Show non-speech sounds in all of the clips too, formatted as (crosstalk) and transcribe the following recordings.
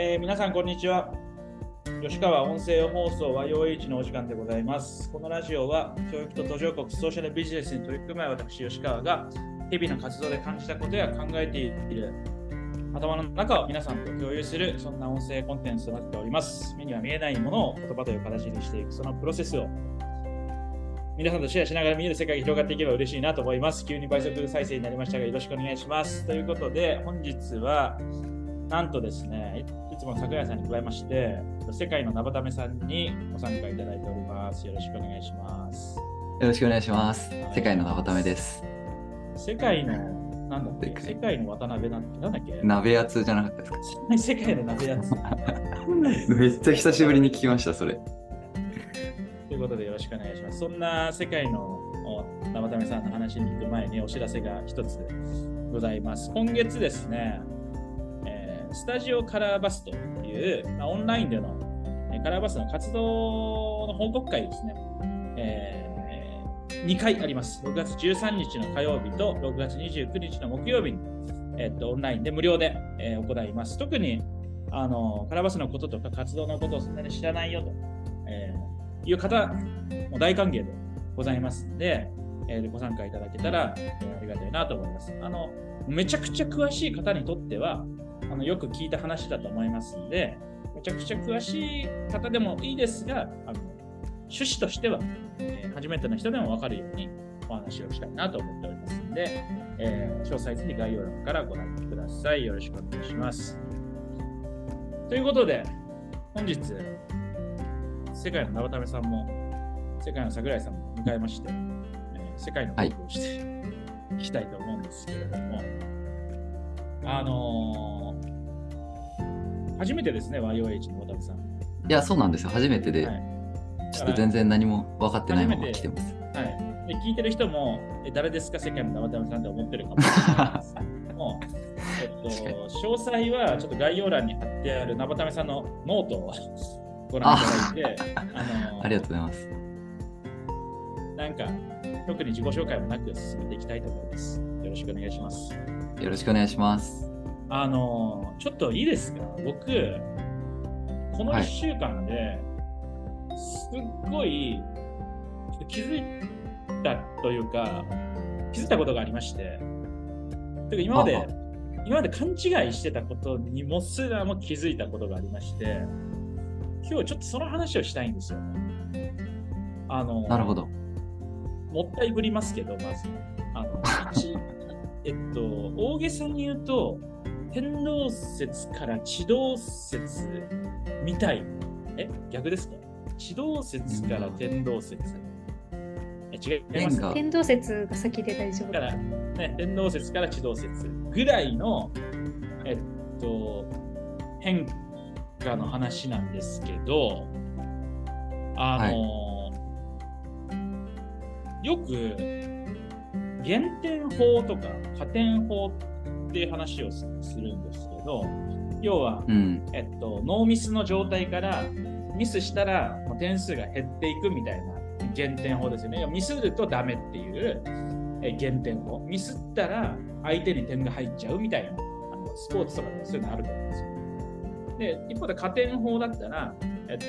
えー皆さん、こんにちは。吉川音声放送 YOH のお時間でございます。このラジオは、教育と途上国ソーシャルビジネスに取り組む私、吉川が、日々の活動で感じたことや考えている頭の中を皆さんと共有する、そんな音声コンテンツとなっております。目には見えないものを言葉という形にしていく、そのプロセスを皆さんとシェアしながら見える世界が広がっていけば嬉しいなと思います。急に倍速再生になりましたが、よろしくお願いします。ということで、本日は、なんとですね、いいつもの桜井さんに加えまして、世界のナバタメさんにご参加いただいております。よろしくお願いします。よろしくお願いします。世界のナバタメです。世界の、なんだっけ？世界の渡辺なんて、なんだっけ？鍋やつじゃなかったですか？世界の鍋やつ。めっちゃ久しぶりに聞きました、それ。ということでよろしくお願いします。そんな世界のお生為さんの話に行く前にお知らせが一つございます。今月ですね、えースタジオカラーバスという、まあ、オンラインでのカラーバスの活動の報告会ですね、え2回あります。6月13日の火曜日と6月29日の木曜日に、えっとオンラインで無料で、えー行います。特にあのカラーバスのこととか活動のことをそんなに知らないよと、えーいう方も大歓迎でございますので、えーご参加いただけたら、えーありがたいなと思います。あのめちゃくちゃ詳しい方にとってはあのよく聞いた話だと思いますので、めちゃくちゃ詳しい方でもいいですが、あの趣旨としては、えー初めての人でも分かるようにお話をしたいなと思っておりますので、えー詳細ぜひ概要欄からご覧ください。よろしくお願いします。ということで、本日、世界の長為さんも、世界の桜井さんも迎えまして、えー世界のトークをしていきたいと思うんですけれども、あのー初めてですね、YOH の渡辺さん。いや、そうなんですよ。初めてで、はいちょっと全然何も分かってないまま来てます。はい、で聞いてる人も、え誰ですか、世界の生田さんって思ってるかもしれないですけども、えっと、詳細はちょっと概要欄に貼ってある生田さんのノートをご覧いただいて、あのありがとうございます。なんか、特に自己紹介もなく進めていきたいと思います。よろしくお願いします。よろしくお願いします。あの、ちょっといいですか？僕、この1はい週間で、すっごい気づいたというか、気づいたことがありまして、てか今まで今まで勘違いしてたことにもすらも気づいたことがありまして、今日ちょっとその話をしたいんですよね。あの、なるほど。もったいぶりますけど、まず。あの、一 (laughs) えっと、大げさに言うと、天動説から地動説みたい。え？逆ですか？地動説から天動説。え違います？天が天動説が先で大丈夫。だから、ね、天動説から地動説ぐらいの、えっと、変化の話なんですけど、あの、よく、減点法とか加点法っていう話をすするんですけど、要は、うん。えっと、ノーミスの状態からミスしたら点数が減っていくみたいな減点法ですよね。ミスるとダメっていうえ減点法。ミスったら相手に点が入っちゃうみたいなあのスポーツとかでもそういうのあると思うんですよ。で、一方で加点法だったら、えっと、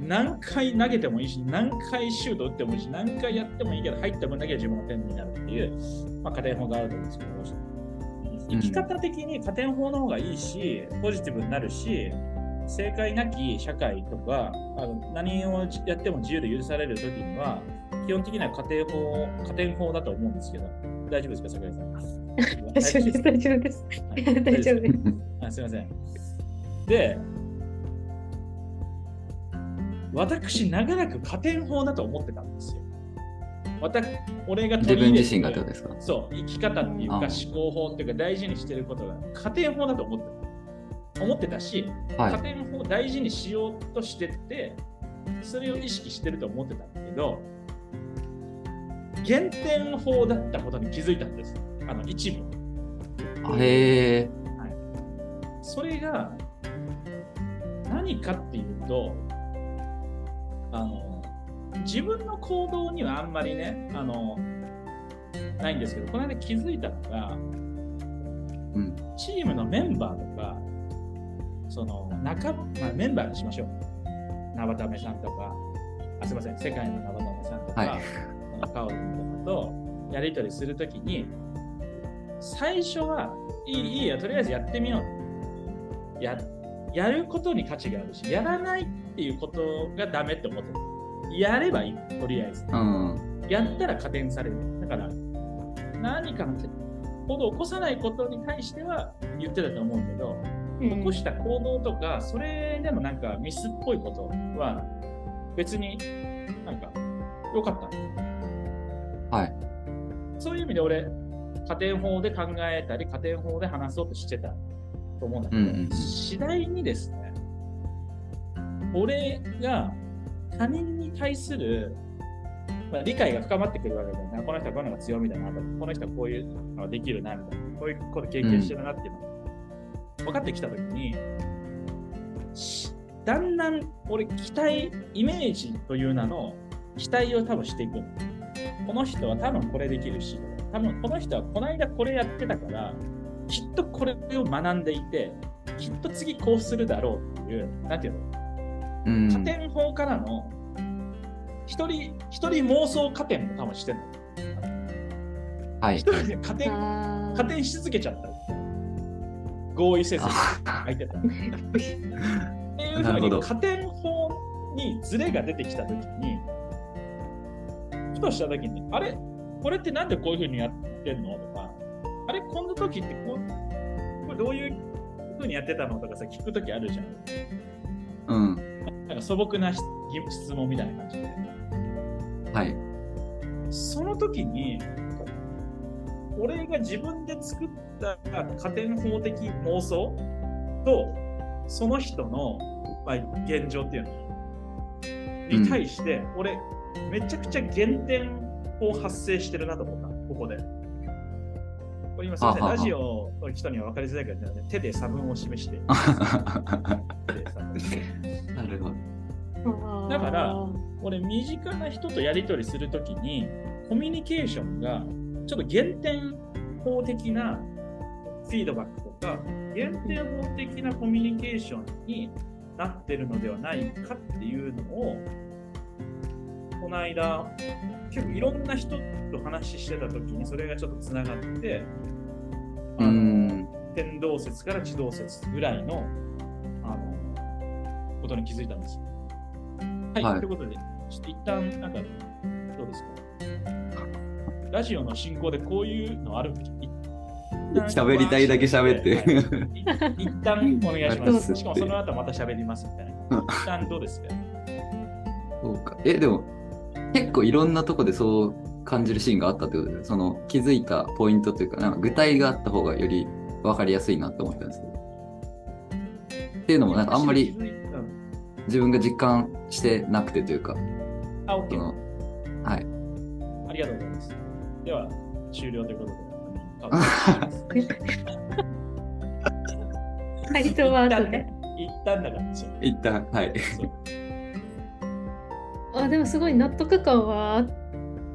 何回投げてもいいし、何回シュート打ってもいいし、何回やってもいいけど、入った分だけ自分の点になるっていう、まあ、加点法があると思うんですけど、生き方的に加点法の方がいいし、ポジティブになるし、正解なき社会とか、あの何をやっても自由で許されるときには、基本的には加点法、加点法だと思うんですけど、大丈夫ですか、桜井さん？(laughs) 大丈夫です、大丈夫です。はい大丈夫です。あすみません。で、私、長らく加点法だと思ってたんですよ。私俺が取自分り入れて自身がってことですか？そう、生き方っていうかあ思考法っていうか大事にしてることが加点法だと思ってた。思ってたし、はい。加点法を大事にしようとしてって、それを意識してると思ってたんだけど、減点法だったことに気づいたんです。あの一部。あへえ。それが何かっていうと、あの自分の行動にはあんまりね、あのないんですけど、この間気づいたのが、うん。チームのメンバーとか、その仲間、まあ、メンバーにしましょう。生田目さんとか、あすみません、世界の生田目さんとか、はいカオリンとかとやり取りするときに、最初はいいいいよ、とりあえずやってみよう。ややることに価値があるし、やらないっていうことがダメって思ってる。やればいい、とりあえず。うん。やったら加点される。だから、何かの行動を起こさないことに対しては言ってたと思うけど、起こした行動とか、それでもなんかミスっぽいことは、別になんか良かった。はい。そういう意味で俺、加点法で考えたり、加点法で話そうとしてたと思うんだけど、うんうんうん次第にですね、俺が他人に対する、まあ、理解が深まってくるわけだよね。この人はこういうのが強みだな、この人はこういうのができるなみたいな、こういうこと経験してるなっていうのが分かってきたときに、だんだん俺、期待、イメージという名の期待を多分していく。この人は多分これできるし、多分この人はこの間これやってたから、きっとこれを学んでいて、きっと次こうするだろうっていう、なんていうの、加点法からの一人一人妄想加点も多分してるの。はい一。人で加点あ加点し続けちゃった。合意せず相手と。っていうふうに加点法にズレが出てきたときに、ふとしたときに、あれ？これってなんでこういうふうにやってんの？とか、あれ？この時ってこうこれどういうふうにやってたの？とかさ、聞くときあるじゃん。うん。か素朴な質質問みたいな感じで。はい。その時に、俺が自分で作った加点法的妄想と、その人の、まあ、現状っていうのに対して、俺、めちゃくちゃ減点を発生してるなと思った、ここで。これ今すみません、あははラジオの人には分かりづらいから、ね、手で差分を示して。(laughs) なるほど。ーだから俺身近な人とやり取りするときにコミュニケーションがちょっと減点法的なフィードバックとか減点法的なコミュニケーションになってるのではないかっていうのをこの間結構いろんな人と話してたときにそれがちょっとつながってあうのん。天動説から地動説ぐらいのあのことに気づいたんですよ。はい、はい。とい。うことで、ちょっと一旦、なんか、どうですかラジオの進行でこうい。うのある喋りたい。だけ喋って。はい。い。一旦お願い。します。しかもその後また喋りますみたい。な。一旦どうですかそうか。え、でも、結構い。ろんなとこでそう感じるシーンがあったってことで、その気づい。たポイントとい。うか、なんか具体があった方がより分かりやすい。なって思ったんですけど。ってい。うのも、なんかあんまり気づい。たうん自分が実感してなくてというか、あ、OK はい。ありがとうございます。では、終了ということで。あ仮とワードで。(laughs) 一旦だから。一旦、はい。あでもすごい納得感はあっ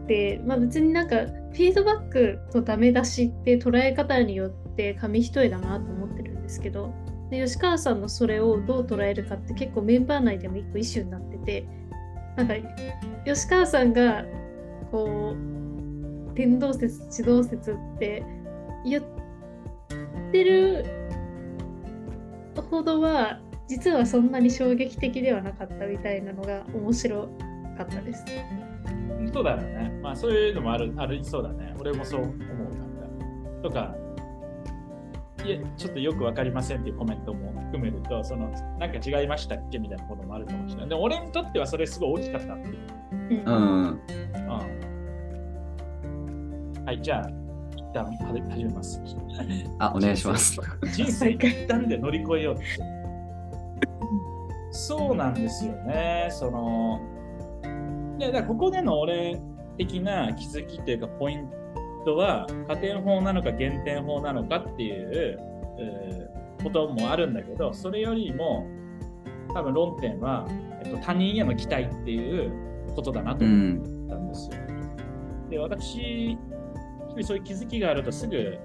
て、まあ、別になんかフィードバックとダメ出しって捉え方によって紙一重だなと思ってるんですけどで吉川さんのそれをどう捉えるかって結構メンバー内でも一個イシューになっててなんか吉川さんがこう天動説地動説って言ってるほどは実はそんなに衝撃的ではなかったみたいなのが面白かったです。そうだよね。まあそういうのもある、あるそうだね。俺もそう思うなんか。とか、いえ、ちょっとよくわかりませんっていうコメントも含めると、その、なんか違いましたっけみたいなこともあるかもしれない。でも俺にとってはそれすごい大きかったっていう。うんうん。うん。はい、じゃあ、一旦は始めます。あ、お願いします。人生一旦で乗り越えようって。そうなんですよね。その、で、だからここでの俺的な気づきというかポイントは、加点法なのか減点法なのかっていうえーこともあるんだけど、それよりも、多分論点は、えっと、他人への期待っていうことだなとう思ん。ったんですよ。で、私、日々そういう気づきがあるとすぐ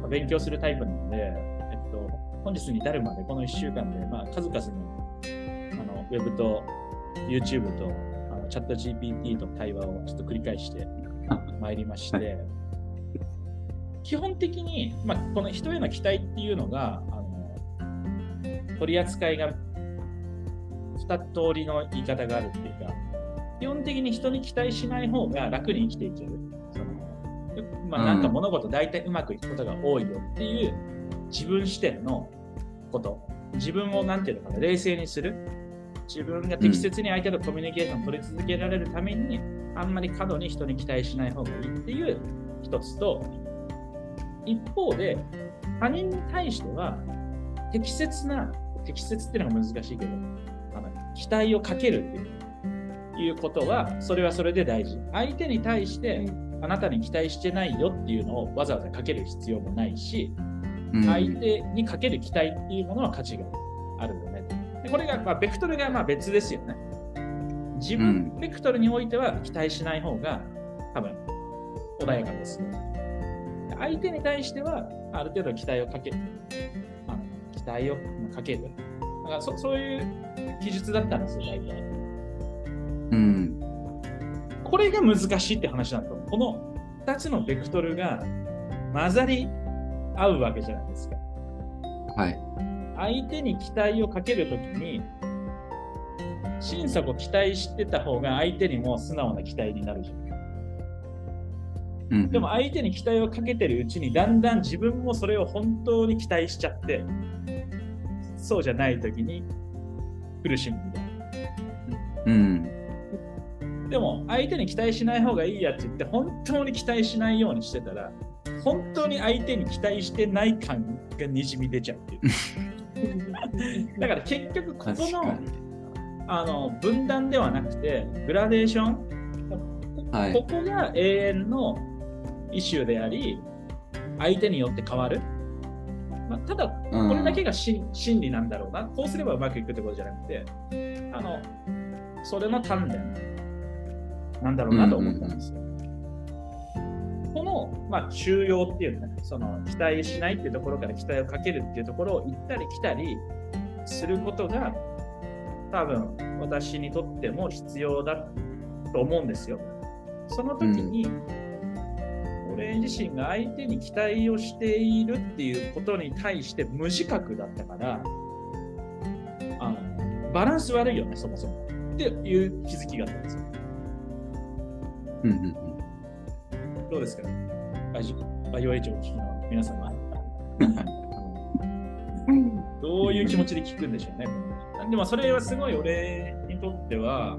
まあ勉強するタイプなので、えっと、本日に至るまでこの1週間で、まあ、数々のあのウェブと YouTube とあのチャット GPT との対話をちょっと繰り返してまいりまして、は基本的に、まあ、この人への期待っていうのが、あの取り扱いが2通りの言い方があるっていうか、基本的に人に期待しない方が楽に生きていける。そのまあ、なんか物事大体うまくいくことが多いよっていう自分視点のこと。自分をなんていうのかな、冷静にする。自分が適切に相手とコミュニケーションを取り続けられるために、あんまり過度に人に期待しない方がいいっていう一つと、一方で他人に対しては適切な、適切っていうのが難しいけど、あの期待をかけるっていういうことは、それはそれで大事。相手に対してあなたに期待してないよっていうのをわざわざかける必要もないし、うん相手にかける期待っていうものは価値があるよね。でこれが、まあ、ベクトルがまあ別ですよね。自分、うんベクトルにおいては期待しない方が多分穏やかですよ。で相手に対してはある程度期待をかける。あの期待をかける。だからそそういう記述だったんですよ、大体。うん。これが難しいって話なんだと思う。この2つのベクトルが混ざり合うわけじゃないですか。はい。相手に期待をかけるときに、審査を期待してた方が相手にも素直な期待になるじゃん。うん。でも相手に期待をかけてるうちに、だんだん自分もそれを本当に期待しちゃって、そうじゃないときに苦しむみたいな。うん。でも相手に期待しない方がいいやって言って本当に期待しないようにしてたら本当に相手に期待してない感がにじみ出ちゃうっていう (laughs) だから結局ここの。あの分断ではなくてグラデーション、はい。ここが永遠のイシューであり相手によって変わる、まあ、ただうん。これだけが真真理なんだろうな。こうすればうまくいくってことじゃなくてあのそれの鍛錬。なんだろうなと思ったんですよ。この、まあ、中庸っていうか、ね、その期待しないっていうところから期待をかけるっていうところを行ったり来たりすることが多分私にとっても必要だと思うんですよ。その時に、俺自身が相手に期待をしているっていうことに対して無自覚だったから、あのバランス悪いよね、そもそも。っていう気づきがあったんですよ。うんうんうん。どうですか？バイバイオエイチをお聞きの皆様。どういう気持ちで聞くんでしょうね。でもそれはすごい俺にとっては、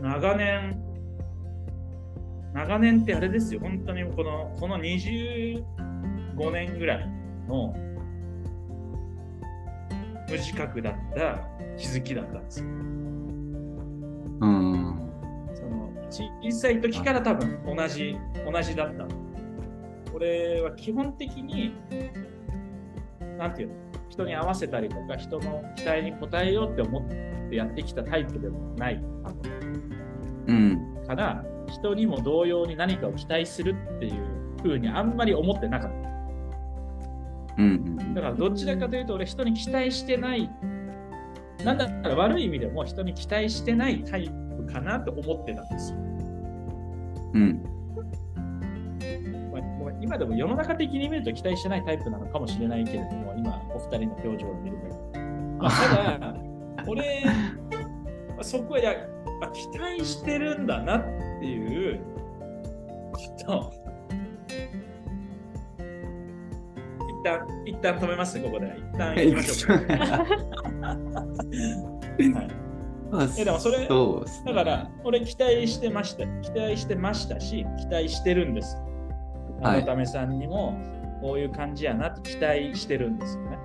長年、長年ってあれですよ、本当にこのこの25年ぐらいの無自覚だった気づきだったんですよ。うん。その小さい時から多分同じ同じだった。俺は基本的に、なんていうの、人に合わせたりとか、人の期待に応えようって思ってやってきたタイプでもない多うん。分から、人にも同様に何かを期待するっていう風にあんまり思ってなかった。うんうんだからどちらかというと、俺、人に期待してない、なんだったら悪い意味でも人に期待してないタイプかなと思ってたんですよ。うん。でも世の中的に見ると期待してないタイプなのかもしれないけれども、今、お二人の表情を見ると。まあ、ただ、俺、まあそこはやあ期待してるんだなっていうこと一旦、一旦止めますね、ここで。一旦行きましょうか。はい (laughs) まあえでもそれねだから、俺期待してました。期待してましたし、期待してるんです。はい長為さんにも、こういう感じやなって期待してるんですよね。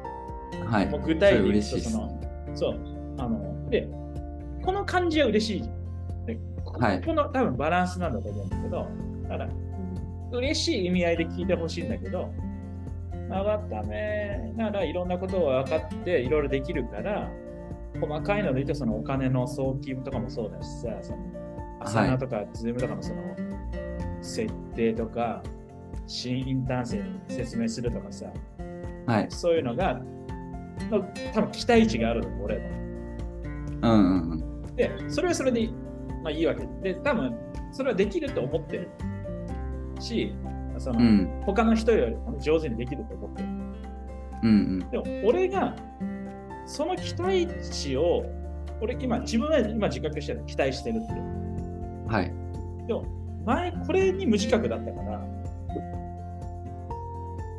はい。もう具体的にその、そう。あの、で、この感じは嬉しい。ではいこの多分バランスなんだと思うんだけど、だから、嬉しい意味合いで聞いてほしいんだけど、長ためならいろんなことが分かっていろいろできるから、細かいので言うとそのお金の送金とかもそうだしさ、そのアサナとかズームとかのその設定とか、新インターン生に説明するとかさ、はい。そういうのが、の多分期待値があるの、俺の。うんうんうん。で、それはそれで、まあ、いいわけで、多分それはできると思ってるし、そのうん他の人よりも上手にできると思ってる。うんでも、俺がその期待値を、俺今、自分は今自覚してる、期待してるって。うん。はい。でも、前、これに無自覚だったから、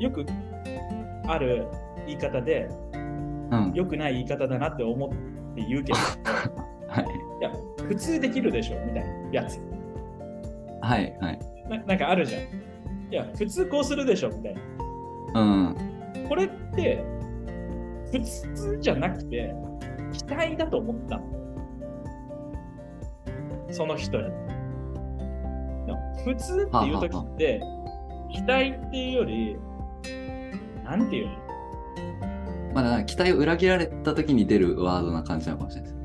よくある言い方で、うん。良くない言い方だなって思って言うけど、(laughs) はい。いや、普通できるでしょみたいなやつはい。はい。な。なんかあるじゃん。いや、普通こうするでしょみたいな。うん。これって、普通じゃなくて、期待だと思ったの。その人に。普通っていう時って、期待っていうより、なんていうの？まだ期待を裏切られた時に出るワードな感じなのかもしれないで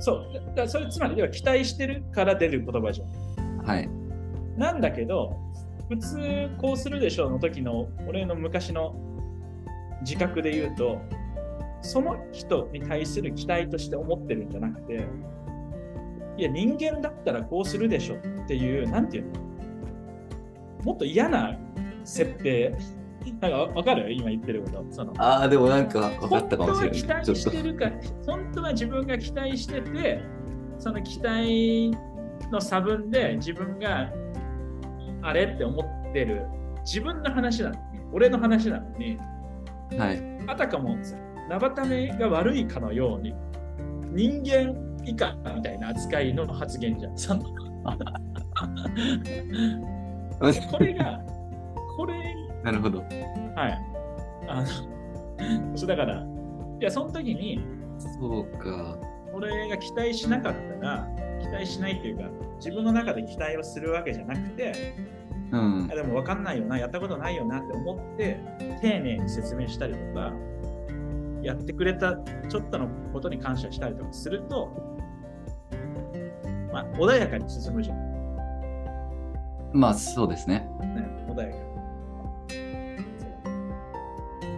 す。そう。だからそれつまり、要は期待してるから出る言葉じゃん。はい。なんだけど、普通こうするでしょうの時の俺の昔の自覚で言うと、その人に対する期待として思ってるんじゃなくて、いや、人間だったらこうするでしょっていう、なんていうの？もっと嫌な設定。なんかわわかる？今言ってること。そのああ、でもなんか分かったかもしれない。本当は期待してるか、本当は自分が期待してて、その期待の差分で自分があれって思ってる自分の話なのに、俺の話なのに、はい。あたかもナバタメが悪いかのように、人間以下みたいな扱いの発言じゃん。(laughs) これが、なるほど。はい。あの、そうだから、いや、その時に、そうか。俺が期待しなかったら、期待しないっていうか、自分の中で期待をするわけじゃなくて、うんあ。でも分かんないよな、やったことないよなって思って、丁寧に説明したりとか、やってくれたちょっとのことに感謝したりとかすると、まあ、穏やかに進むじゃん。まあそうですね。ね、穏やかに。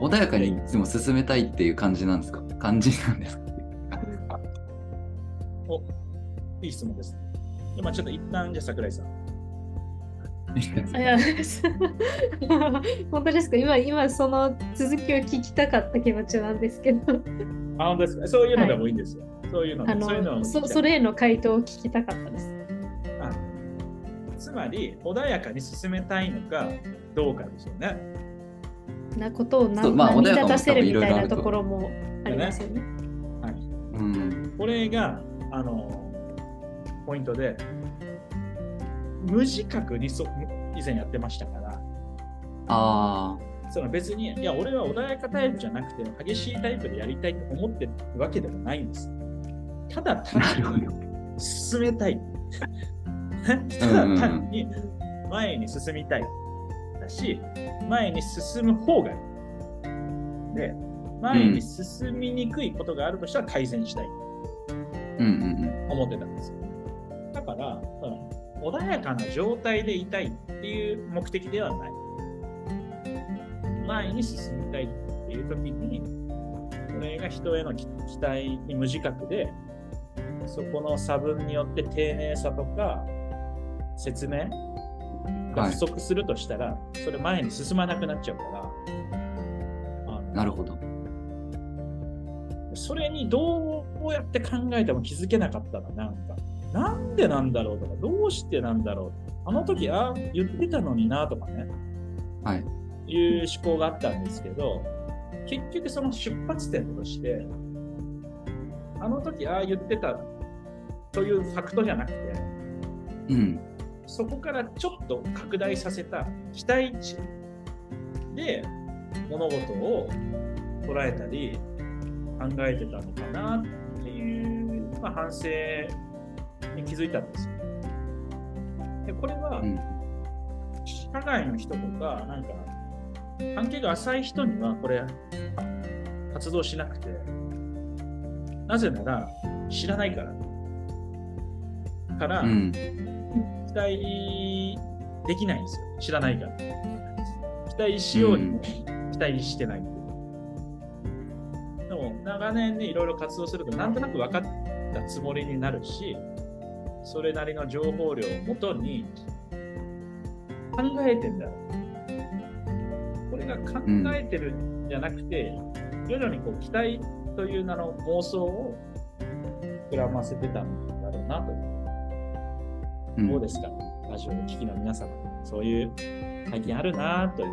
穏やかにいつも進めたいっていう感じなんですか？感じなんですか？おいい質問です。今ちょっと一旦じゃあ桜井さん。あいや (laughs) 本当ですか？今、今その続きを聞きたかった気持ちなんですけど、あ、本当ですか？そういうのでもいいんですよ。そういうのそそれへの回答を聞きたかったです。あつまり、穏やかに進めたいのかどうかですよね。なことをなそうまあ波穏やかも立たせるみたいなところもありますよね。うん。これが、あの、ポイントで、無自覚にそ以前やってましたから、あその別に、いや、俺は穏やかタイプじゃなくて、激しいタイプでやりたいと思ってるわけでもないんです。ただあ。単にど。進めたい。(laughs) ただ単に前に進みたい。だし、前に進む方がいい。で、前に進みにくいことがあるとしたら改善したい。うんうん思ってたんですよ。だから、その穏やかな状態でいたいっていう目的ではない。前に進みたいっていう時に、これが人への期期待に無自覚で、そこの差分によって丁寧さとか説明が不足するとしたら、それ前に進まなくなっちゃうから。なるほど。それにどうやって考えても気づけなかったら、なんか、なんでなんだろうとか、どうしてなんだろう。あの時、ああ、言ってたのになとかね、はい。いう思考があったんですけど、結局その出発点として、あの時、ああ言ってたというファクトじゃなくて、うん。そこからちょっと拡大させた期待値で物事を捉えたり考えてたのかなっていう、まあ、反省に気づいたんですよ。でこれはうん。社外の人とか、なんか関係が浅い人にはこれ活動しなくて、なぜなら知らないから。から、うん。待できないんですよ。知らないから。期待しようにも期待してないという。でも長年ね、いろいろ活動すると、なんとなく分かったつもりになるし、それなりの情報量をもとに考えてんだよ。これが考えてるんじゃなくて、徐々にこう期待という名の妄想を膨らませてたんだろうなと。うん。どうですか？ラジオを聴きの皆様、そういう体験あるなという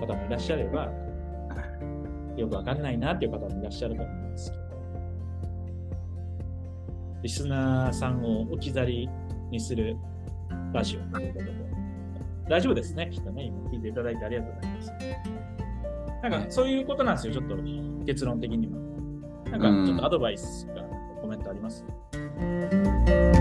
方もいらっしゃれば、よくわかんないなっていう方もいらっしゃると思うんですけど、リスナーさんを置き去りにするラジオということで、大丈夫ですね、きっとね、今聞いていただいてありがとうございます。なんかそういうことなんですよ、ちょっと結論的には。なんかちょっとアドバイスがコメントあります？うん